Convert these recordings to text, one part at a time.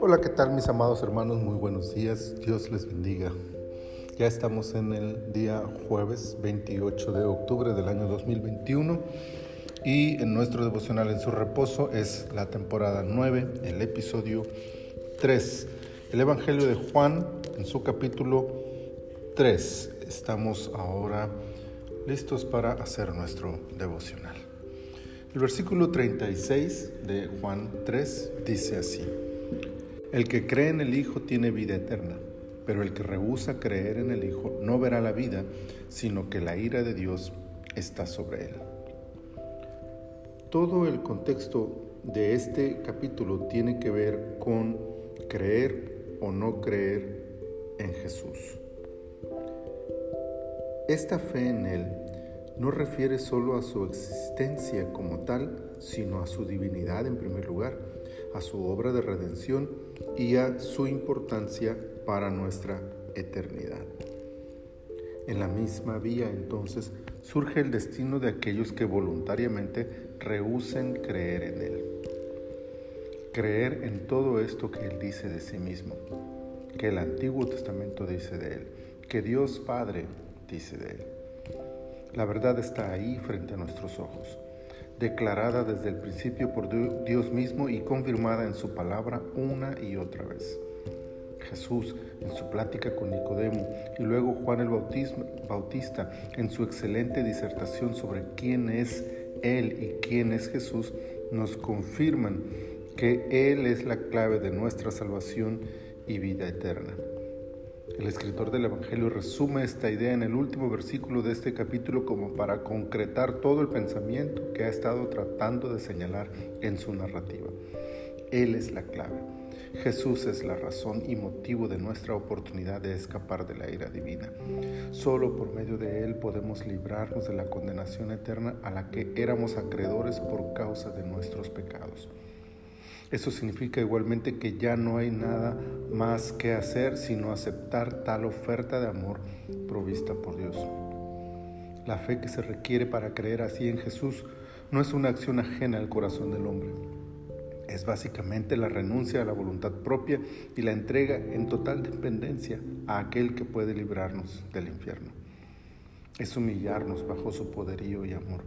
Hola, ¿qué tal mis amados hermanos? Muy buenos días, Dios les bendiga. Ya estamos en el día jueves 28 de octubre del año 2021 y en nuestro devocional en su reposo es la temporada 9, el episodio 3. El Evangelio de Juan en su capítulo 3. Estamos ahora listos para hacer nuestro devocional. El versículo 36 de Juan 3 dice así. El que cree en el Hijo tiene vida eterna, pero el que rehúsa creer en el Hijo no verá la vida, sino que la ira de Dios está sobre él. Todo el contexto de este capítulo tiene que ver con creer o no creer en Jesús. Esta fe en Él no refiere solo a su existencia como tal, sino a su divinidad en primer lugar, a su obra de redención y a su importancia para nuestra eternidad. En la misma vía entonces surge el destino de aquellos que voluntariamente rehúsen creer en Él. Creer en todo esto que Él dice de sí mismo, que el Antiguo Testamento dice de Él, que Dios Padre dice de Él. La verdad está ahí frente a nuestros ojos, declarada desde el principio por Dios mismo y confirmada en su palabra una y otra vez. Jesús en su plática con Nicodemo y luego Juan el Bautista en su excelente disertación sobre quién es Él y quién es Jesús, nos confirman que Él es la clave de nuestra salvación y vida eterna. El escritor del Evangelio resume esta idea en el último versículo de este capítulo como para concretar todo el pensamiento que ha estado tratando de señalar en su narrativa. Él es la clave. Jesús es la razón y motivo de nuestra oportunidad de escapar de la ira divina. Solo por medio de Él podemos librarnos de la condenación eterna a la que éramos acreedores por causa de nuestros pecados. Eso significa igualmente que ya no hay nada más que hacer sino aceptar tal oferta de amor provista por Dios. La fe que se requiere para creer así en Jesús no es una acción ajena al corazón del hombre es básicamente la renuncia a la voluntad propia y la entrega en total dependencia a aquel que puede librarnos del infierno. Es humillarnos bajo su poderío y amor,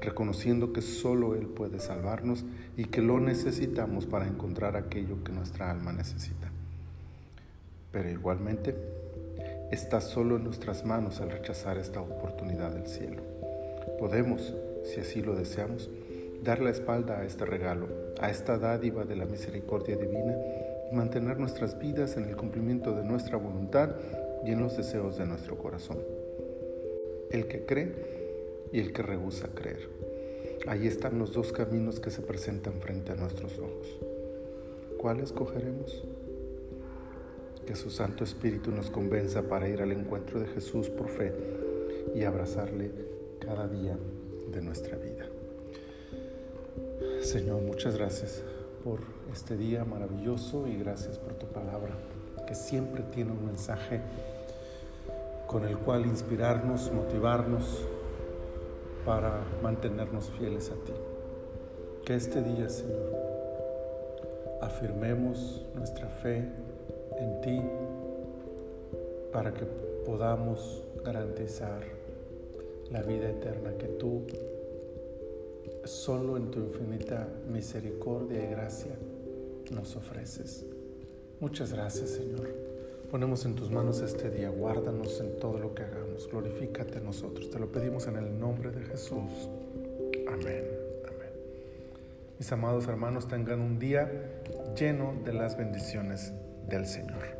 reconociendo que solo Él puede salvarnos y que lo necesitamos para encontrar aquello que nuestra alma necesita. Pero igualmente, está solo en nuestras manos al rechazar esta oportunidad del cielo. Podemos, si así lo deseamos, dar la espalda a este regalo, a esta dádiva de la misericordia divina y mantener nuestras vidas en el cumplimiento de nuestra voluntad y en los deseos de nuestro corazón. El que cree y el que rehúsa creer. Ahí están los dos caminos que se presentan frente a nuestros ojos. ¿Cuál escogeremos? Que su Santo Espíritu nos convenza para ir al encuentro de Jesús por fe y abrazarle cada día de nuestra vida. Señor, muchas gracias por este día maravilloso y gracias por tu palabra, que siempre tiene un mensaje con el cual inspirarnos, motivarnos para mantenernos fieles a ti. Que este día, Señor, afirmemos nuestra fe en ti para que podamos garantizar la vida eterna que tú solo en tu infinita misericordia y gracia nos ofreces. Muchas gracias, Señor. Ponemos en tus manos este día, guárdanos en todo lo que hagamos, glorifícate a nosotros. Te lo pedimos en el nombre de Jesús. Amén. Amén. Mis amados hermanos, tengan un día lleno de las bendiciones del Señor.